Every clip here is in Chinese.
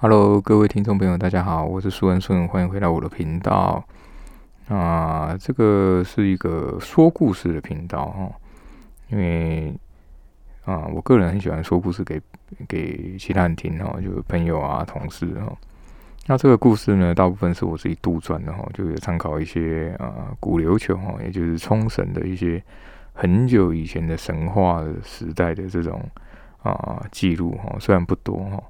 Hello，各位听众朋友，大家好，我是苏文顺，欢迎回到我的频道。啊，这个是一个说故事的频道哈，因为啊，我个人很喜欢说故事给给其他人听哈，就是朋友啊、同事哈。那这个故事呢，大部分是我自己杜撰的哈，就有参考一些啊古琉球哈，也就是冲绳的一些很久以前的神话时代的这种啊记录哈，虽然不多哈。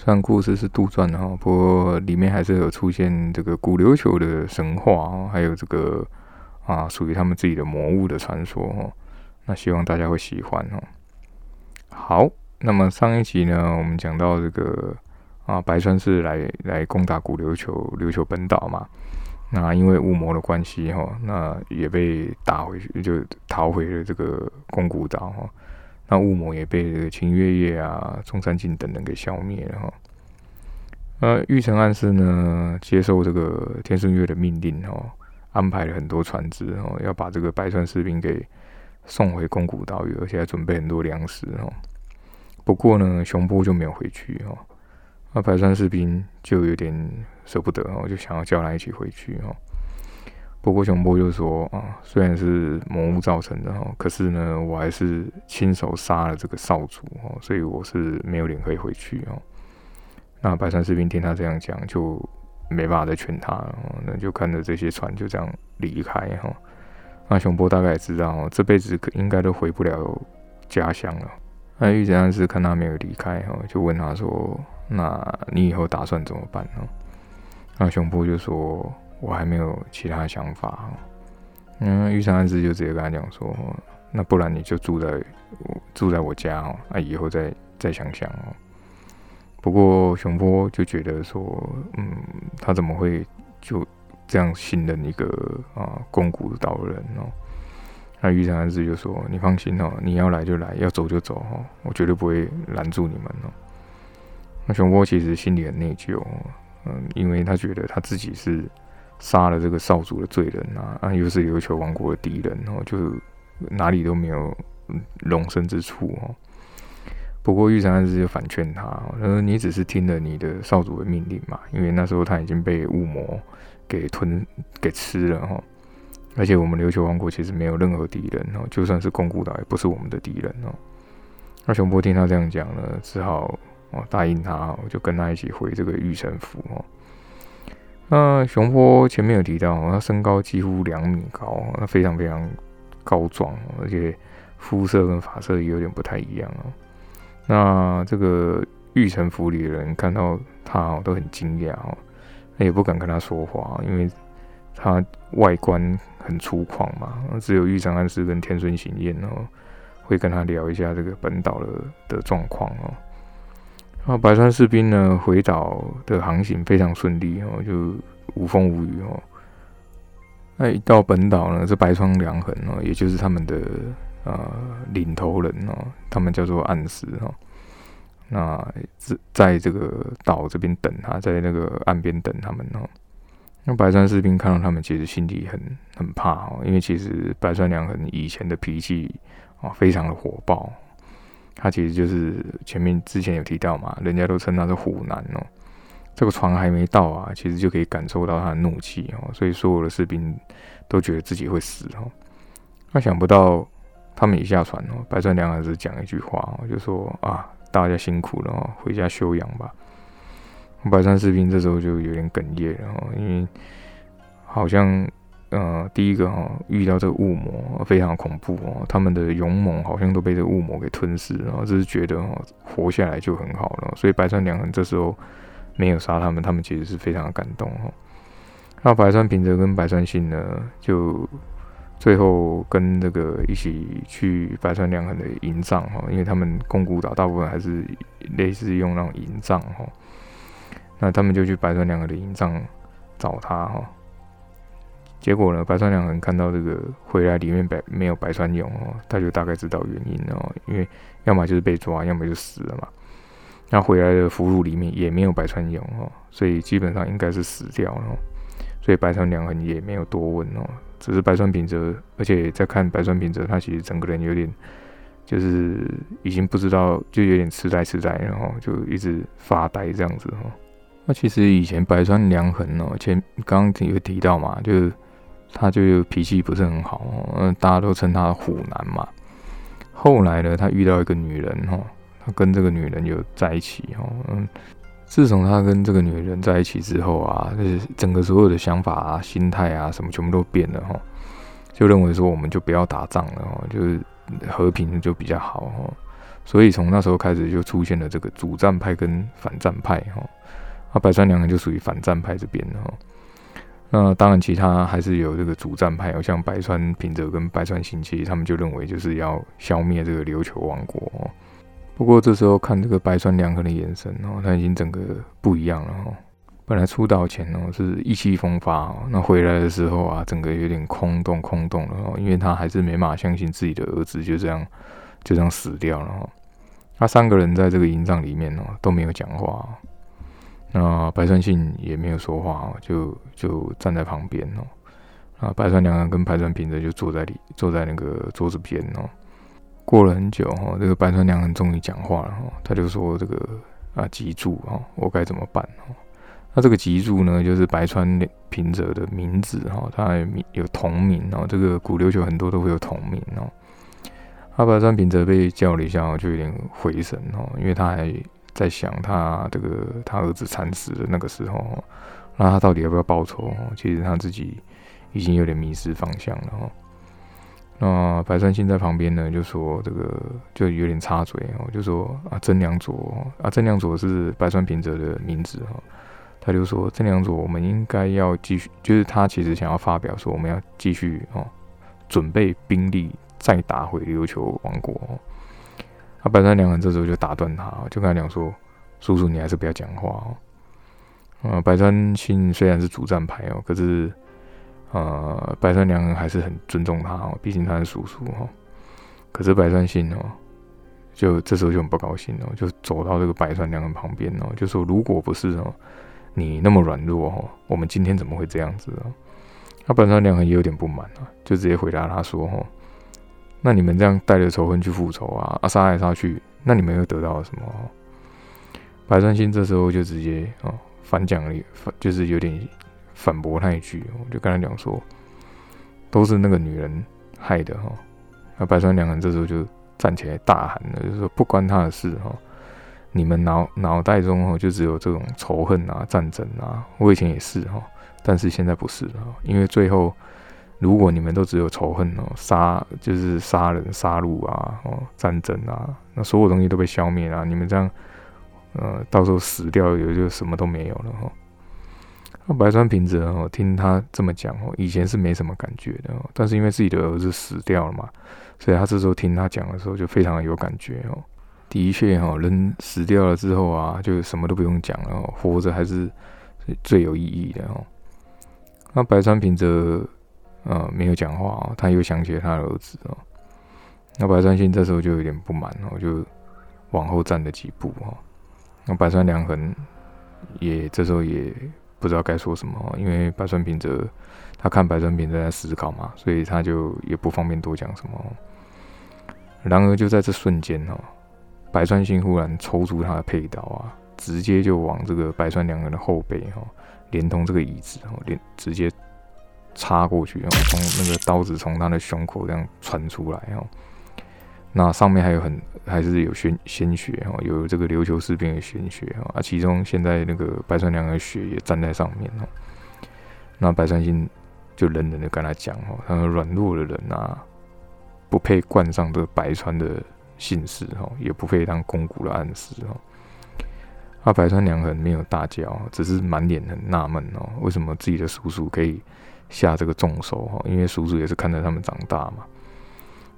虽然故事是杜撰的哈，不过里面还是有出现这个古琉球的神话哦还有这个啊属于他们自己的魔物的传说哦。那希望大家会喜欢哈。好，那么上一集呢，我们讲到这个啊白川氏来来攻打古琉球琉球本岛嘛，那因为雾魔的关系哈，那也被打回去，就逃回了这个宫古岛哈。那雾魔也被这个秦月夜啊、中山靖等人给消灭了哈。呃，玉成暗示呢，接受这个天顺月的命令哈，安排了很多船只哈，要把这个白川士兵给送回宫古岛屿，而且还准备很多粮食哈。不过呢，熊波就没有回去哈。那白川士兵就有点舍不得哈，就想要叫他一起回去哈。不过熊波就说啊，虽然是魔物造成的哈，可是呢，我还是亲手杀了这个少主哦，所以我是没有脸可以回去哦。那白山士兵听他这样讲，就没办法再劝他了，那就看着这些船就这样离开哈。那熊波大概也知道，这辈子可应该都回不了家乡了。那玉子安是看他没有离开哈，就问他说：“那你以后打算怎么办呢？”那熊波就说。我还没有其他想法，嗯，玉山安之就直接跟他讲说，那不然你就住在我住在我家哦，那以后再再想想哦。不过熊波就觉得说，嗯，他怎么会就这样信任一个啊宫古岛人哦？那玉山安之就说，你放心哦，你要来就来，要走就走哦，我绝对不会拦住你们哦。那熊波其实心里很内疚，嗯，因为他觉得他自己是。杀了这个少主的罪人啊，啊，又是琉球王国的敌人哦，就哪里都没有容身之处哦。不过玉山安之就反劝他，他说：“你只是听了你的少主的命令嘛，因为那时候他已经被雾魔给吞给吃了哈。而且我们琉球王国其实没有任何敌人哦，就算是宫古岛也不是我们的敌人哦。”那熊波听他这样讲呢，只好哦答应他，就跟他一起回这个玉城府哦。那熊坡前面有提到，他身高几乎两米高，那非常非常高壮，而且肤色跟发色也有点不太一样哦。那这个玉城府里的人看到他，都很惊讶哦，那也不敢跟他说话，因为他外观很粗犷嘛。只有玉成安师跟天孙行彦哦，会跟他聊一下这个本岛的的状况哦。那白川士兵呢？回岛的航行非常顺利哦，就无风无雨哦。那一到本岛呢，这白川良衡哦，也就是他们的呃领头人哦，他们叫做暗石哦。那在在这个岛这边等他，在那个岸边等他们哦。那白川士兵看到他们，其实心里很很怕哦，因为其实白川良衡以前的脾气啊，非常的火爆。他其实就是前面之前有提到嘛，人家都称他是虎男哦。这个船还没到啊，其实就可以感受到他的怒气哦，所以所有的士兵都觉得自己会死哦。那想不到他们一下船哦，白川良还是讲一句话哦，就说啊，大家辛苦了哦，回家休养吧。白川士兵这时候就有点哽咽了哦，因为好像。呃，第一个哈，遇到这个雾魔非常恐怖哦，他们的勇猛好像都被这个雾魔给吞噬，然后只是觉得哈，活下来就很好了，所以白川良衡这时候没有杀他们，他们其实是非常的感动哈。那白川平泽跟白川信呢，就最后跟这个一起去白川良衡的营帐哈，因为他们宫古岛大部分还是类似用那种营帐哈，那他们就去白川良衡的营帐找他哈。结果呢，白川良衡看到这个回来里面白没有白川勇哦，他就大概知道原因哦，因为要么就是被抓，要么就死了嘛。那回来的俘虏里面也没有白川勇哦，所以基本上应该是死掉了。所以白川良衡也没有多问哦，只是白川平泽，而且在看白川平泽，他其实整个人有点就是已经不知道，就有点痴呆痴呆，然后就一直发呆这样子哦。那其实以前白川良衡哦，前刚刚有提到嘛，就他就脾气不是很好，嗯，大家都称他虎男嘛。后来呢，他遇到一个女人哈，他跟这个女人有在一起哈，嗯，自从他跟这个女人在一起之后啊，就是整个所有的想法啊、心态啊什么全部都变了哈，就认为说我们就不要打仗了哈，就是和平就比较好哈，所以从那时候开始就出现了这个主战派跟反战派哈，那白川良人就属于反战派这边哈。那当然，其他还是有这个主战派，像白川平泽跟白川信七，他们就认为就是要消灭这个琉球王国。不过这时候看这个白川良衡的眼神哦，他已经整个不一样了哦。本来出道前哦是意气风发，那回来的时候啊，整个有点空洞空洞了哦，因为他还是没法相信自己的儿子就这样就这样死掉了。他三个人在这个营帐里面哦都没有讲话。那白川信也没有说话哦，就就站在旁边哦。啊，白川良人跟白川平则就坐在里，坐在那个桌子边哦。过了很久哈，这个白川良人终于讲话了哈，他就说：“这个啊，脊柱哈，我该怎么办？”哦，那这个脊柱呢，就是白川平则的名字哈，他有同名哦。这个古琉球很多都会有同名哦。阿白川平则被叫了一下，就有点回神哦，因为他还。在想他这个他儿子惨死的那个时候，那他到底要不要报仇？其实他自己已经有点迷失方向了哈。那白川信在旁边呢，就说这个就有点插嘴哦，就说啊真良佐啊真良佐是白川平泽的名字哈，他就说真良佐我们应该要继续，就是他其实想要发表说我们要继续哦，准备兵力再打回琉球王国。白川良人这时候就打断他，就跟他讲说：“叔叔，你还是不要讲话哦。”呃，白川信虽然是主战派哦，可是呃，白川良人还是很尊重他哦，毕竟他是叔叔哈。可是白川信哦，就这时候就很不高兴哦，就走到这个白川良人旁边哦，就说：“如果不是哦，你那么软弱哦，我们今天怎么会这样子哦？”那白川良人也有点不满啊，就直接回答他说：“哦。”那你们这样带着仇恨去复仇啊，啊杀来杀去，那你们又得到了什么？白川心这时候就直接哦反讲了，反就是有点反驳他一句，我就跟他讲说，都是那个女人害的哈。那白川良人这时候就站起来大喊了，就说不关他的事哈，你们脑脑袋中哦就只有这种仇恨啊、战争啊，我以前也是哈，但是现在不是了，因为最后。如果你们都只有仇恨哦，杀就是杀人、杀戮啊，哦，战争啊，那所有东西都被消灭了，你们这样，呃，到时候死掉也就什么都没有了哈。那白川平子哦，听他这么讲哦，以前是没什么感觉的，但是因为自己的儿子死掉了嘛，所以他这时候听他讲的时候就非常有感觉哦。的确哈，人死掉了之后啊，就什么都不用讲了，活着还是最有意义的哦。那白川平则。呃，没有讲话哦，他又想起了他的儿子哦。那白川信这时候就有点不满哦，就往后站了几步哦。那白川良衡也这时候也不知道该说什么，因为白川平则他看白川平则在思考嘛，所以他就也不方便多讲什么。然而就在这瞬间哦，白川信忽然抽出他的佩刀啊，直接就往这个白川良衡的后背哈，连同这个椅子哦，连直接。插过去，然后从那个刀子从他的胸口这样穿出来，哦，那上面还有很还是有鲜鲜血，哦，有这个琉球士兵的鲜血，啊，其中现在那个白川良的血也沾在上面，哦，那白川信就冷冷的跟他讲，哦，他说软弱的人啊，不配冠上这白川的姓氏，哦，也不配当公古的暗示，哦，那白川良很没有大叫，只是满脸很纳闷，哦，为什么自己的叔叔可以。下这个重手哈，因为叔叔也是看着他们长大嘛。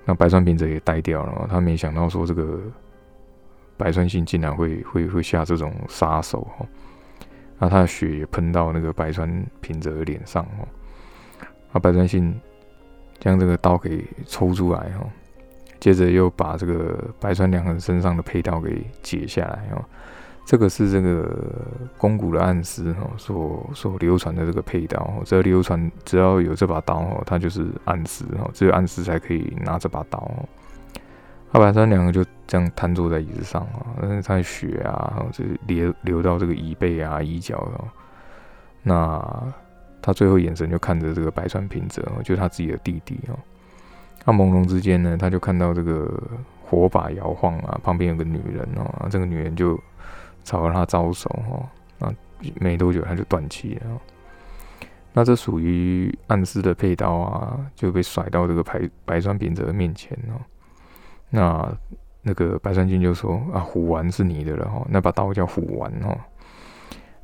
那白川平则也呆掉了，他没想到说这个白川信竟然会会会下这种杀手哈。那他的血也喷到那个白川平则的脸上哈。那白川信将这个刀给抽出来哈，接着又把这个白川良衡身上的佩刀给解下来哈。这个是这个宫古的暗司哈，所所流传的这个佩刀，只要流传只要有这把刀哦，它就是暗司哈，只有暗司才可以拿这把刀。阿白川两个就这样瘫坐在椅子上啊，但是他的血啊，就流流到这个椅背啊、椅脚啊。那他最后眼神就看着这个白川平泽，就是他自己的弟弟哦。他朦胧之间呢，他就看到这个火把摇晃啊，旁边有个女人哦，这个女人就朝着他招手哦。那没多久他就断气了。那这属于暗示的佩刀啊，就被甩到这个白白川平泽面前哦。那那个白川君就说啊，虎丸是你的了哈，那把刀叫虎丸哦。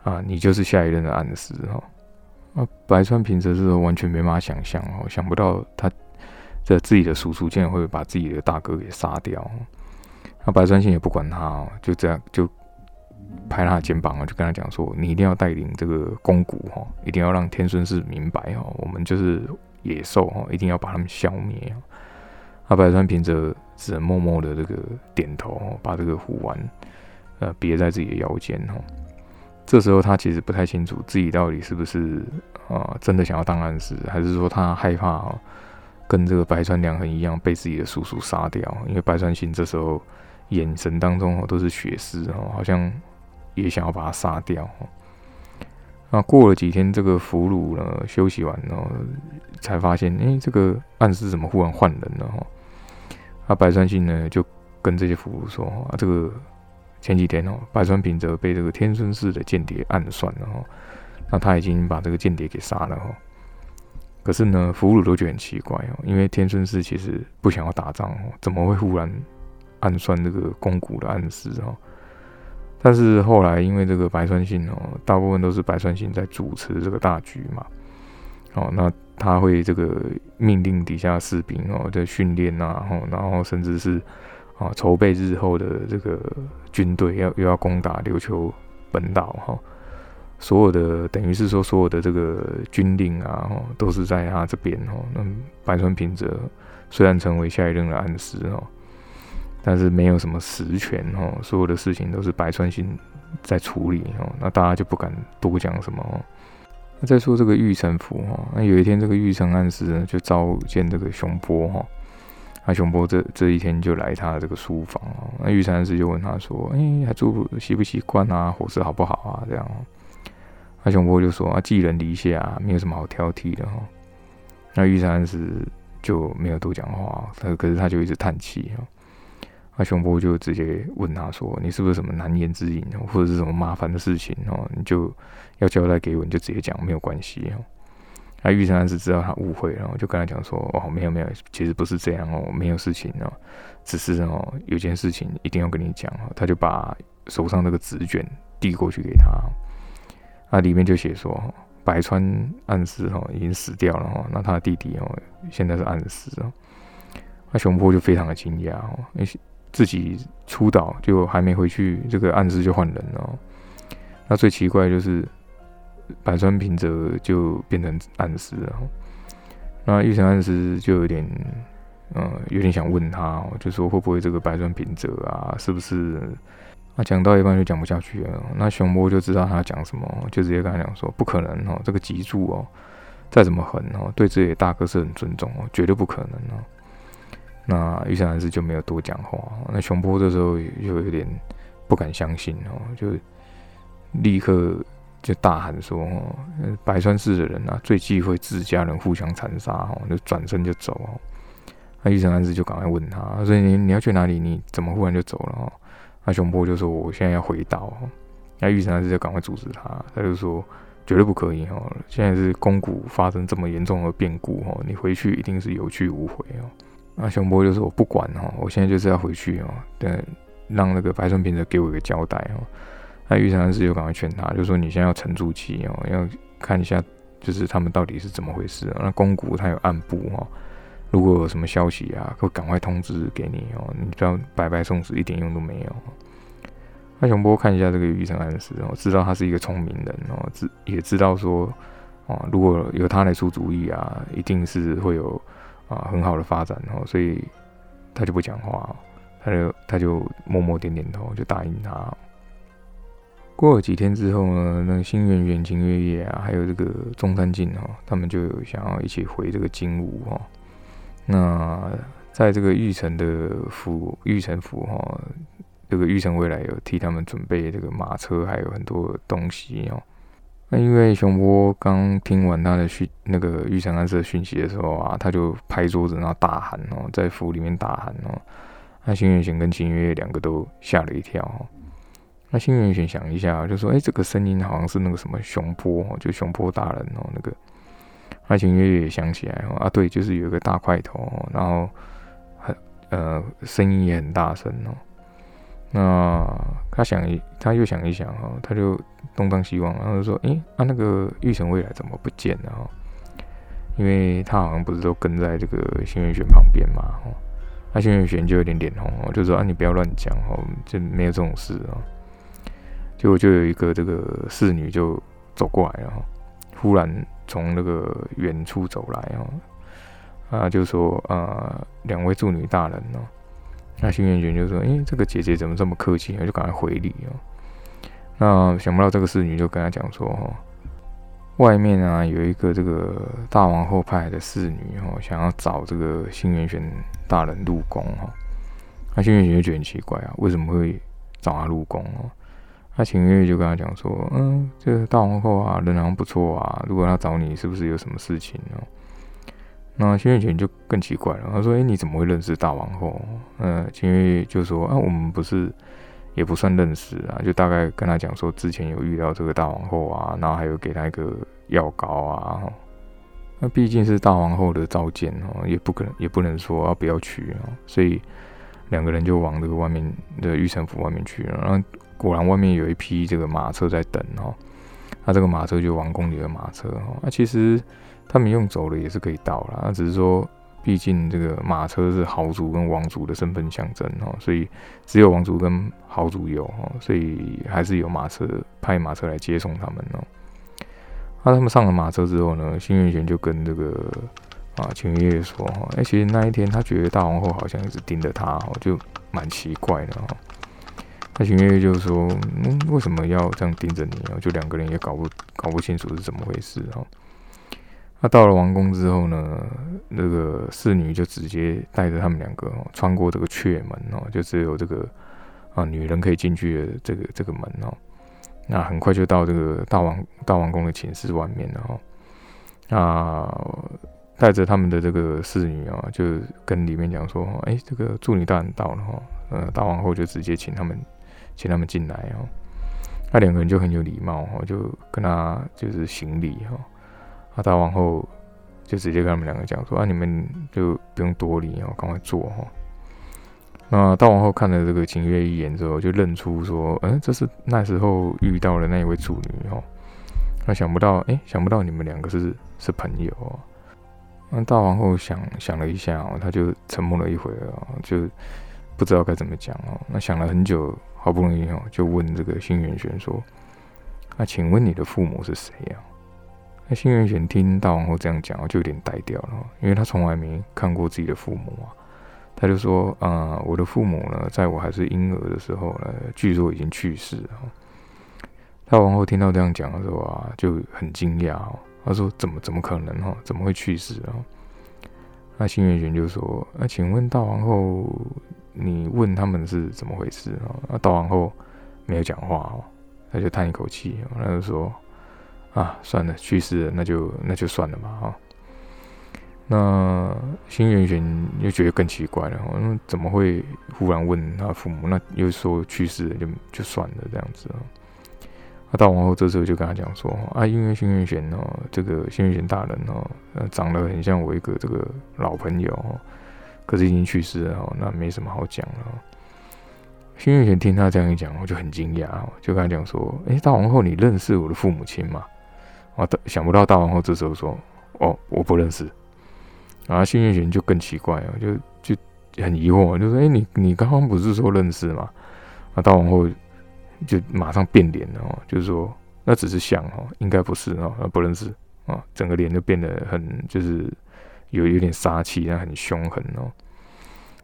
啊，你就是下一任的暗示哈。啊，白川平则是完全没办法想象哦，想不到他这自己的叔叔竟然会把自己的大哥给杀掉。那白川信也不管他哦，就这样就拍他的肩膀啊，就跟他讲说：“你一定要带领这个公谷哈，一定要让天孙氏明白哈，我们就是野兽哈，一定要把他们消灭。”阿，白川平则只能默默的这个点头，把这个虎丸呃别在自己的腰间哈。这时候他其实不太清楚自己到底是不是啊真的想要当暗使，还是说他害怕跟这个白川良衡一样被自己的叔叔杀掉？因为白川信这时候眼神当中哦都是血丝哦，好像也想要把他杀掉。那过了几天，这个俘虏呢休息完哦，才发现哎这个暗示怎么忽然换人了哈？那白川信呢就跟这些俘虏说啊这个。前几天哦，白川平则被这个天孙氏的间谍暗算了哈，那他已经把这个间谍给杀了哈。可是呢，俘虏都觉得很奇怪哦，因为天孙氏其实不想要打仗哦，怎么会忽然暗算这个公谷的暗示哈？但是后来因为这个白川信哦，大部分都是白川信在主持这个大局嘛，哦，那他会这个命令底下士兵哦在训练呐，然后甚至是。啊，筹备日后的这个军队要又要攻打琉球本岛哈，所有的等于是说所有的这个军令啊，都是在他这边哦。那白川平则虽然成为下一任的暗司哦，但是没有什么实权哦，所有的事情都是白川信在处理哦。那大家就不敢多讲什么哦。那再说这个玉成府哈，那有一天这个玉成暗司呢就召见这个熊波哈。那熊波这这一天就来他的这个书房哦，那玉山师就问他说：“哎，还住习不习惯啊？伙食好不好啊？”这样，那熊波就说：“啊，寄人篱下啊，没有什么好挑剔的哈。”那玉山师就没有多讲话，他可是他就一直叹气哈。那熊波就直接问他说：“你是不是什么难言之隐，或者是什么麻烦的事情哦？你就要交代给我，你就直接讲，没有关系哦。”那玉成安是知道他误会，然后就跟他讲说：“哦，没有没有，其实不是这样哦，没有事情哦，只是哦，有件事情一定要跟你讲哦。”他就把手上那个纸卷递过去给他，那里面就写说：“白川暗司哦已经死掉了哦，那他的弟弟哦现在是暗司哦。”那熊坡就非常的惊讶哦，因为自己出岛就还没回去，这个暗司就换人了。那最奇怪就是。白川平则就变成暗示了，那玉成暗示就有点，嗯，有点想问他，就说会不会这个白川平则啊，是不是？那讲到一半就讲不下去了。那熊波就知道他讲什么，就直接跟他讲说，不可能哦，这个脊柱哦，再怎么狠哦，对自己的大哥是很尊重哦，绝对不可能哦。那玉成暗示就没有多讲话。那熊波这时候就有点不敢相信哦，就立刻。就大喊说：“哦，白川市的人啊，最忌讳自家人互相残杀哦，就转身就走哦。”那玉成安子就赶快问他：“所以你你要去哪里？你怎么忽然就走了？”哦，那熊波就说：“我现在要回岛。”那玉成安子就赶快阻止他，他就说：“绝对不可以哦！现在是宫谷发生这么严重的变故哦，你回去一定是有去无回哦。”那熊波就说：“我不管哦，我现在就是要回去哦，等让那个白川平的给我一个交代哦。”那玉山师就赶快劝他，就说：“你现在要沉住气哦，要看一下，就是他们到底是怎么回事。那公谷他有暗部哈，如果有什么消息啊，会赶快通知给你哦。你不要白白送死，一点用都没有。”那熊波看一下这个玉成安师哦，知道他是一个聪明人哦，知也知道说哦，如果有他来出主意啊，一定是会有啊很好的发展哦，所以他就不讲话，他就他就默默点点头，就答应他。过了几天之后呢，那个新垣远晴月夜啊，还有这个中山靖哈，他们就有想要一起回这个金屋哈。那在这个玉城的府，玉城府哈，这个玉城未来有替他们准备这个马车，还有很多东西哦。那因为熊波刚听完他的讯，那个玉成安社讯息的时候啊，他就拍桌子，然后大喊哦，在府里面大喊哦。那新元玄跟秦月两个都吓了一跳哈。那新元玄想一下，就说：“哎，这个声音好像是那个什么熊波哦，就熊波大人哦，那个。”那秦月也想起来哦，啊，对，就是有一个大块头，然后很呃，声音也很大声哦。那他想一，他又想一想哈，他就东张西望，然后说：“诶，啊，那个玉成未来怎么不见了？哈，因为他好像不是都跟在这个新月玄旁边嘛？哈，那新月玄就有点脸红哦，就说：‘啊，你不要乱讲哦，就没有这种事哦。’结果就有一个这个侍女就走过来了，哈，忽然从那个远处走来哦，啊，就说：‘啊，两位助女大人哦。’那新元玄就说：“哎，这个姐姐怎么这么客气？”我就赶快回礼哦。那想不到这个侍女就跟他讲说：“哦，外面啊有一个这个大王后派的侍女哦，想要找这个新元玄大人入宫哈。”那新元玄就觉得很奇怪啊，为什么会找他入宫哦？那秦月就跟他讲说：“嗯，这个大王后啊，人好像不错啊，如果他找你，是不是有什么事情哦？”那新月泉就更奇怪了，他说：“哎，你怎么会认识大王后？”嗯，秦月就说：“啊，我们不是也不算认识啊，就大概跟他讲说，之前有遇到这个大王后啊，然后还有给他一个药膏啊。那毕竟是大王后的召见哦，也不可能也不能说啊不要去啊，所以两个人就往这个外面的御城府外面去了。然后果然外面有一批这个马车在等哦，那这个马车就王宫里的马车哦，那其实。”他们用走了也是可以到了，那只是说，毕竟这个马车是豪族跟王族的身份象征哦，所以只有王族跟豪族有哦，所以还是有马车派马车来接送他们哦。那他们上了马车之后呢，新月玄就跟这个啊秦月说哈，哎，其实那一天他觉得大皇后好像一直盯着他哦，就蛮奇怪的哈。那秦月月就说，嗯，为什么要这样盯着你哦？就两个人也搞不搞不清楚是怎么回事哦。那到了王宫之后呢，那个侍女就直接带着他们两个穿过这个阙门哦，就只有这个啊女人可以进去的这个这个门哦。那很快就到这个大王大王宫的寝室外面了哦。那带着他们的这个侍女啊，就跟里面讲说：“哎，这个助女大人到了哈。”呃，大王后就直接请他们请他们进来哦。那两个人就很有礼貌哈，就跟他就是行礼哈。那大王后就直接跟他们两个讲说：“啊，你们就不用多礼哦，赶快坐哈。”那大王后看了这个秦月一眼之后，就认出说：“嗯，这是那时候遇到的那一位主女哦。”那想不到，哎，想不到你们两个是是朋友哦。那大王后想想了一下哦，他就沉默了一会儿哦，就不知道该怎么讲哦。那想了很久，好不容易哦，就问这个新元玄说：“那请问你的父母是谁呀？”那新元玄听大王后这样讲，就有点呆掉了，因为他从来没看过自己的父母啊。他就说：“啊，我的父母呢，在我还是婴儿的时候呢，据说已经去世了。”大王后听到这样讲的时候啊，就很惊讶哦。他说：“怎么怎么可能哈？怎么会去世啊？”那新元玄就说：“那请问大王后，你问他们是怎么回事啊？”那大王后没有讲话哦，他就叹一口气，他就说。啊，算了，去世了，那就那就算了嘛，哈。那新元玄又觉得更奇怪了，那怎么会忽然问他父母？那又说去世了，就就算了这样子啊。那大王后这时候就跟他讲说：啊，因为新元玄哦，这个新元玄大人哦，呃，长得很像我一个这个老朋友，可是已经去世了哦，那没什么好讲了。新元玄听他这样一讲，我就很惊讶，就跟他讲说：哎，大王后，你认识我的父母亲吗？啊！想不到大王后这时候说：“哦，我不认识。”然后幸运玄就更奇怪了，就就很疑惑，就说：“哎，你你刚刚不是说认识吗？”那大王后就马上变脸了，哦，就是说那只是像哦，应该不是哦，不认识啊，整个脸就变得很就是有有点杀气，然后很凶狠哦。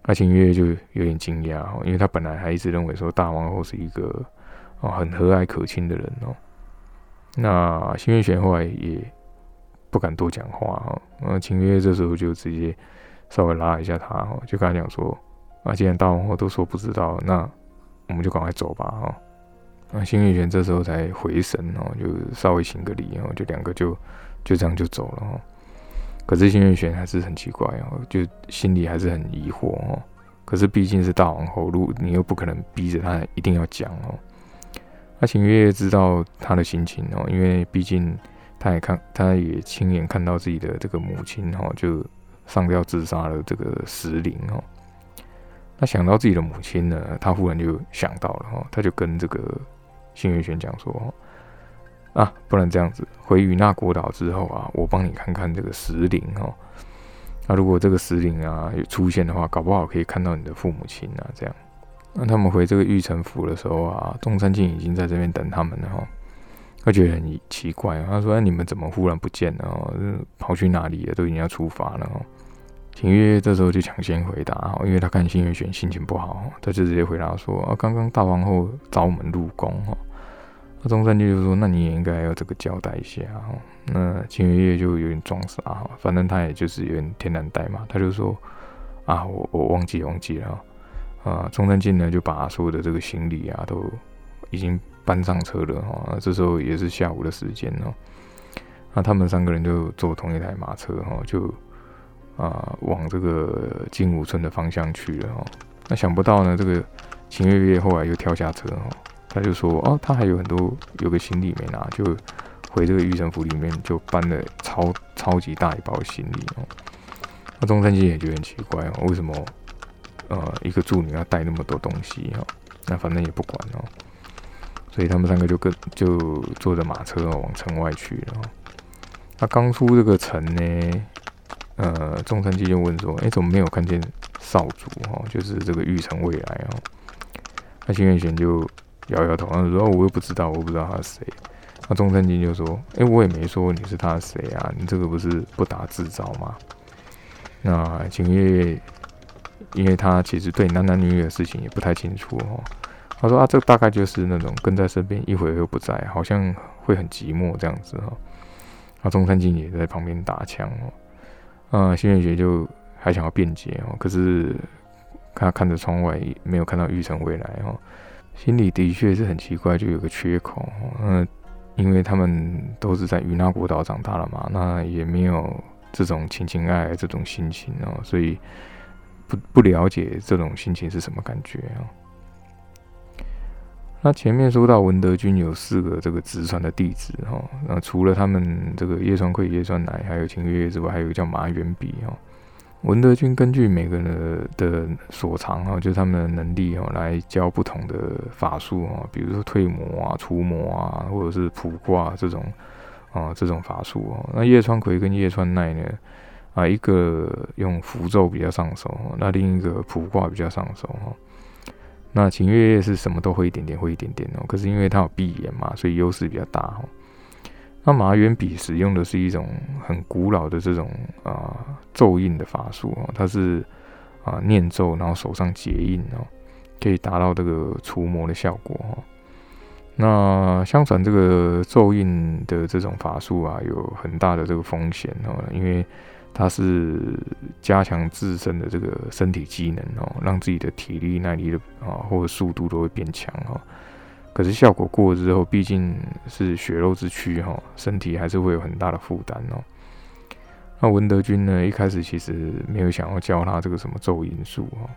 阿清月就有点惊讶哦，因为他本来还一直认为说大王后是一个哦很和蔼可亲的人哦。那新月玄后来也不敢多讲话哈，那秦月这时候就直接稍微拉一下他哦，就跟他讲说啊，既然大王后都说不知道，那我们就赶快走吧哈。那新月玄这时候才回神哦，就稍微行个礼哦，就两个就就这样就走了哦。可是新月玄还是很奇怪哦，就心里还是很疑惑哦。可是毕竟是大王后，如你又不可能逼着他一定要讲哦。他秦月知道他的心情哦，因为毕竟他也看，他也亲眼看到自己的这个母亲哦，就上吊自杀了这个石林哦。那想到自己的母亲呢，他忽然就想到了哦，他就跟这个。新月玄讲说：“啊，不然这样子，回与那国岛之后啊，我帮你看看这个石灵哦。那如果这个石灵啊有出现的话，搞不好可以看到你的父母亲啊。这样，那他们回这个玉城府的时候啊，中山靖已经在这边等他们了哈。他觉得很奇怪，他说：‘你们怎么忽然不见了？哦，跑去哪里了？都已经要出发了。’哦。秦月月这时候就抢先回答，因为他看新月玄心情不好，他就直接回答说：“啊，刚刚大皇后找我们入宫哈。”那中山靖就说：“那你也应该要这个交代一下哈。”那秦月月就有点装傻哈，反正他也就是有点天然呆嘛，他就说：“啊，我我忘记忘记了。”啊，中山靖呢就把所有的这个行李啊都已经搬上车了哈。这时候也是下午的时间哦，那他们三个人就坐同一台马车哈，就。啊，往这个金武村的方向去了哦。那想不到呢，这个秦月月后来又跳下车哦，他就说哦，他还有很多有个行李没拿，就回这个玉城府里面就搬了超超级大一包行李哦。那中山靖也觉得很奇怪哦，为什么呃一个助女要带那么多东西哦？那反正也不管哦，所以他们三个就跟就坐着马车往城外去了。那刚出这个城呢？呃，中山基就问说：“哎，怎么没有看见少主？哈，就是这个玉成未来哦。”那新月玄就摇摇头，他说：“我又不知道，我不知道他是谁。”那中山金就说：“哎，我也没说你是他谁啊，你这个不是不打自招吗？”那秦月，因为他其实对男男女女的事情也不太清楚哦。他说：“啊，这大概就是那种跟在身边一会儿又不在，好像会很寂寞这样子哈。”那中山靖也在旁边打枪哦。啊，新月雪就还想要辩解哦，可是他看着窗外，没有看到玉成未来哦，心里的确是很奇怪，就有个缺口。嗯，因为他们都是在与那国岛长大了嘛，那也没有这种情情爱爱这种心情哦，所以不不了解这种心情是什么感觉啊。那前面说到文德军有四个这个直传的弟子哈，那除了他们这个叶川葵、叶川乃还有秦月月之外，还有一个叫马元笔哈。文德军根据每个人的所长哈，就是他们的能力哈，来教不同的法术啊，比如说退魔啊、除魔啊，或者是卜卦这种啊这种法术哦。那叶川葵跟叶川奈呢啊，一个用符咒比较上手，那另一个卜卦比较上手哈。那秦月月是什么都会一点点，会一点点哦。可是因为他有闭眼嘛，所以优势比较大哦。那马元笔使用的是一种很古老的这种啊咒印的法术哦，它是啊念咒，然后手上结印哦，可以达到这个除魔的效果哦。那相传这个咒印的这种法术啊，有很大的这个风险哦，因为。它是加强自身的这个身体机能哦，让自己的体力、耐力的啊或者速度都会变强哦。可是效果过了之后，毕竟是血肉之躯哈，身体还是会有很大的负担哦。那文德军呢，一开始其实没有想要教他这个什么咒音术哦。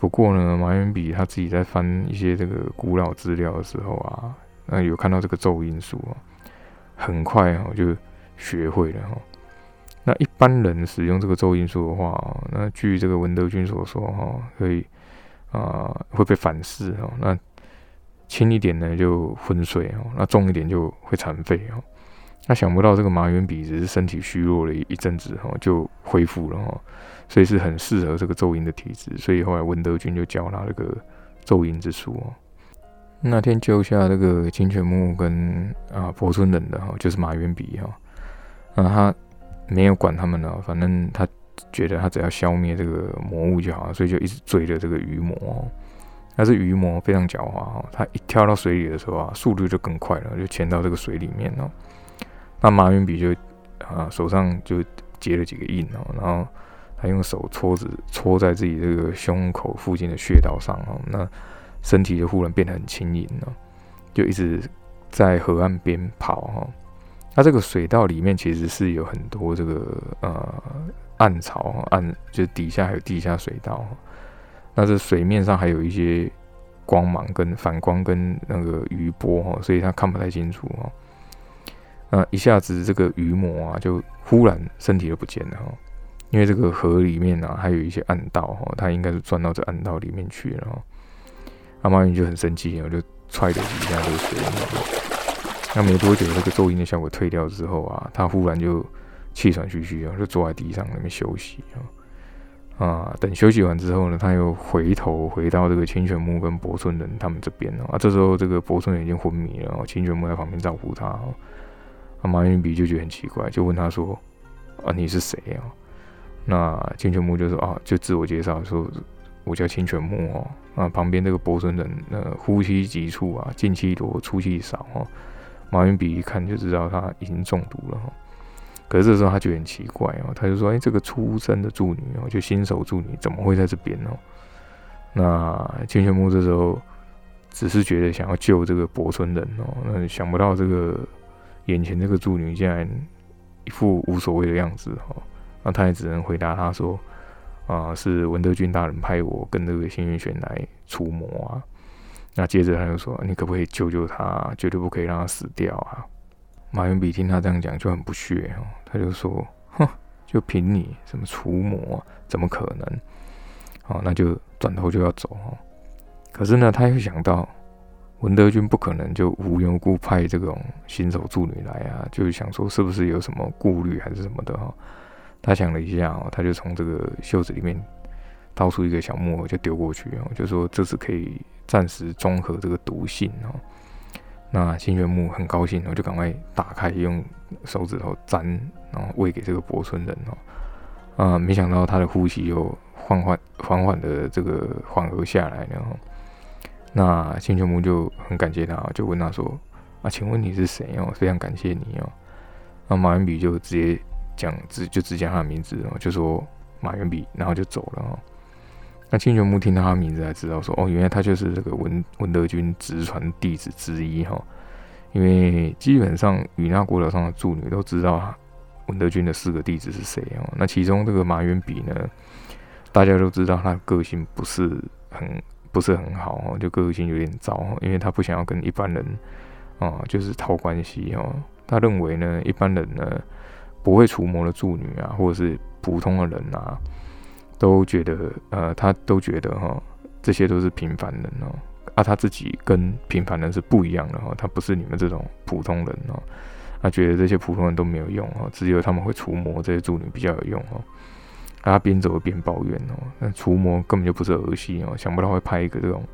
不过呢，马元比他自己在翻一些这个古老资料的时候啊，那有看到这个咒音术哦，很快哦就学会了哈。那一般人使用这个咒音术的话，那据这个文德军所说，哈，可以啊会被反噬哦。那轻一点呢就昏睡哦，那重一点就会残废哦。那想不到这个麻原笔只是身体虚弱了一一阵子哈，就恢复了哈，所以是很适合这个咒音的体质。所以后来文德军就教他这个咒音之术哦。那天救下这个金泉木跟啊柏村忍的哈，就是麻原笔哈，那他。没有管他们了，反正他觉得他只要消灭这个魔物就好，所以就一直追着这个鱼魔。但是鱼魔非常狡猾哦，他一跳到水里的时候啊，速度就更快了，就潜到这个水里面哦。那马云比就啊手上就结了几个印哦，然后他用手戳子戳在自己这个胸口附近的穴道上哦，那身体就忽然变得很轻盈了，就一直在河岸边跑哈。那这个水道里面其实是有很多这个呃暗潮暗，就底下还有地下水道。那这水面上还有一些光芒跟反光跟那个余波哈，所以他看不太清楚哈。那一下子这个鱼魔啊，就忽然身体就不见了哈。因为这个河里面呢，还有一些暗道哈，他应该是钻到这暗道里面去了哈。阿妈云就很生气，然后就踹了几下这个水。那没多久，那个咒音的效果退掉之后啊，他忽然就气喘吁吁啊，就坐在地上那边休息啊。啊，等休息完之后呢，他又回头回到这个清泉木跟博村人他们这边啊。这时候这个博村人已经昏迷了，清泉木在旁边照顾他。啊，马云比就觉得很奇怪，就问他说：“啊，你是谁啊？”那清泉木就说啊，就自我介绍说，我叫清泉木哦。啊，旁边这个博村人，呃，呼吸急促啊，进气多，出气少哦。马云比一看就知道他已经中毒了。可是这时候他就很奇怪哦，他就说，哎，这个出生的助女哦，就新手助女怎么会在这边哦？那清泉木这时候只是觉得想要救这个博村人哦，那想不到这个眼前这个助女竟然一副无所谓的样子哈。那他也只能回答他说：“啊，是文德军大人派我跟这个幸运玄来除魔啊。”那接着他就说：“你可不可以救救他？绝对不可以让他死掉啊！”马云比听他这样讲就很不屑哦，他就说：“哼，就凭你什么除魔，怎么可能？”哦，那就转头就要走哦。可是呢，他又想到文德军不可能就无缘无故派这种新手助女来啊，就是想说是不是有什么顾虑还是什么的哈。他想了一下哦，他就从这个袖子里面掏出一个小木偶，就丢过去哦，就说这是可以暂时中和这个毒性哦。那清泉木很高兴，我就赶快打开，用手指头沾，然后喂给这个博村人哦。啊，没想到他的呼吸又缓缓缓缓的这个缓和下来了。那清泉木就很感谢他，就问他说：“啊，请问你是谁哦？非常感谢你哦。”那马元笔就直接。讲只就只讲他的名字哦，就说马元笔，然后就走了哦。那清泉木听到他名字才知道说，哦，原来他就是这个文文德军直传弟子之一哈。因为基本上与那国岛上的助女都知道文德军的四个弟子是谁哦。那其中这个马元笔呢，大家都知道他个性不是很不是很好哦，就个性有点糟，因为他不想要跟一般人啊，就是套关系哦。他认为呢，一般人呢。不会除魔的助女啊，或者是普通的人啊，都觉得呃，他都觉得哈，这些都是平凡人哦。啊，他自己跟平凡人是不一样的哈，他不是你们这种普通人哦。他觉得这些普通人都没有用哦，只有他们会除魔这些助女比较有用哦。他边走边抱怨哦，那除魔根本就不是儿戏哦，想不到会派一个这种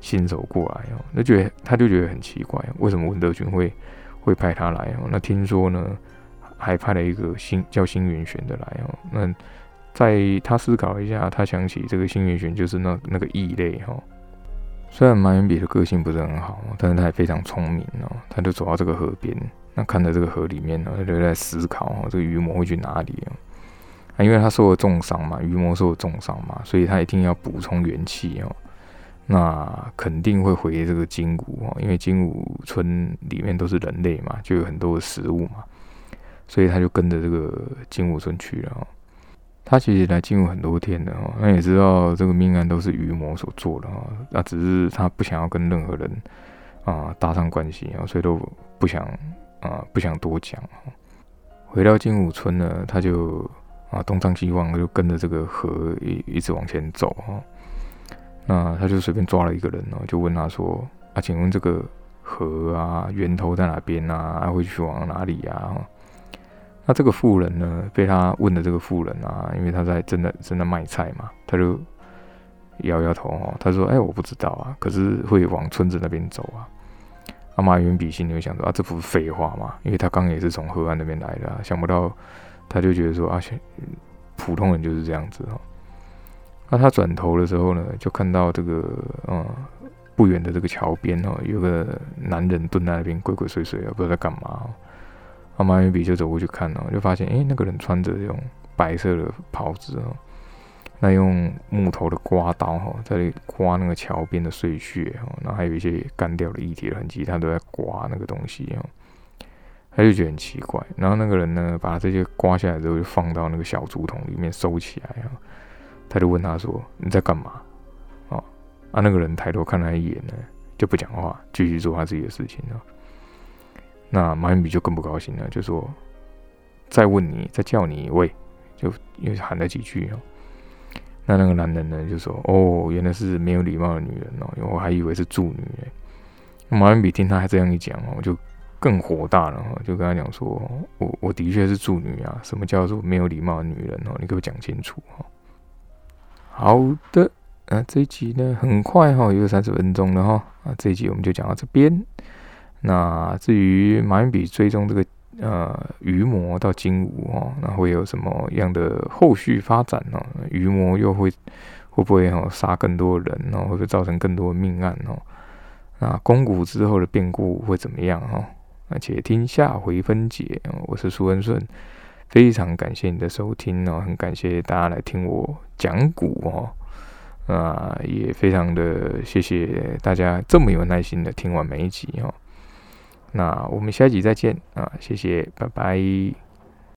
新手过来哦，那觉得他就觉得很奇怪，为什么文德军会会派他来哦？那听说呢？还派了一个新叫星云玄的来哦，那在他思考一下，他想起这个星云玄就是那那个异类哈。虽然马云比的个性不是很好，但是他也非常聪明哦。他就走到这个河边，那看着这个河里面呢，他就在思考哦，这个鱼魔会去哪里啊？啊，因为他受了重伤嘛，鱼魔受了重伤嘛，所以他一定要补充元气哦。那肯定会回这个金谷哦，因为金谷村里面都是人类嘛，就有很多的食物嘛。所以他就跟着这个金武村去了。他其实来金武很多天的哦，他也知道这个命案都是余魔所做的哦，那只是他不想要跟任何人啊搭上关系啊，所以都不想啊不想多讲。回到金武村呢，他就啊东张西望，就跟着这个河一一直往前走哈。那他就随便抓了一个人哦，就问他说：“啊，请问这个河啊源头在哪边啊？会去往哪里呀？”那这个妇人呢，被他问的这个妇人啊，因为他在真的真的卖菜嘛，他就摇摇头哦，他说：“哎，我不知道啊，可是会往村子那边走啊。”阿马云比心里想说：“啊，这不是废话吗？因为他刚也是从河岸那边来的，想不到他就觉得说啊，普通人就是这样子哦。”那他转头的时候呢，就看到这个嗯不远的这个桥边哦，有个男人蹲在那边鬼鬼祟祟啊，不知道在干嘛。阿马云比就走过去看哦，就发现哎，那个人穿着这种白色的袍子哦，那用木头的刮刀哈，在刮那个桥边的碎屑哦，然后还有一些干掉的液体的痕迹，他都在刮那个东西哦。他就觉得很奇怪，然后那个人呢，把这些刮下来之后，就放到那个小竹筒里面收起来哈。他就问他说：“你在干嘛？”啊啊！那个人抬头看他一眼呢，就不讲话，继续做他自己的事情了。那马云比就更不高兴了，就说：“再问你，再叫你一位。”就又喊了几句哦。那那个男人呢就说：“哦，原来是没有礼貌的女人哦，因为我还以为是助女诶。”马云比听他还这样一讲哦，就更火大了哈，就跟他讲说：“我我的确是助女啊，什么叫做没有礼貌的女人哦？你给我讲清楚哈。”好的，啊，这一集呢很快哈，有三十分钟了哈，啊，这一集我们就讲到这边。那至于马云比追踪这个。呃，鱼魔到金武哦，那会有什么样的后续发展呢？鱼魔又会会不会哦杀更多人哦？会不会造成更多的命案哦？那公股之后的变故会怎么样哦？那且听下回分解。我是苏恩顺，非常感谢你的收听哦，很感谢大家来听我讲股哦，啊，也非常的谢谢大家这么有耐心的听完每一集哦。那我们下一集再见啊！谢谢，拜拜。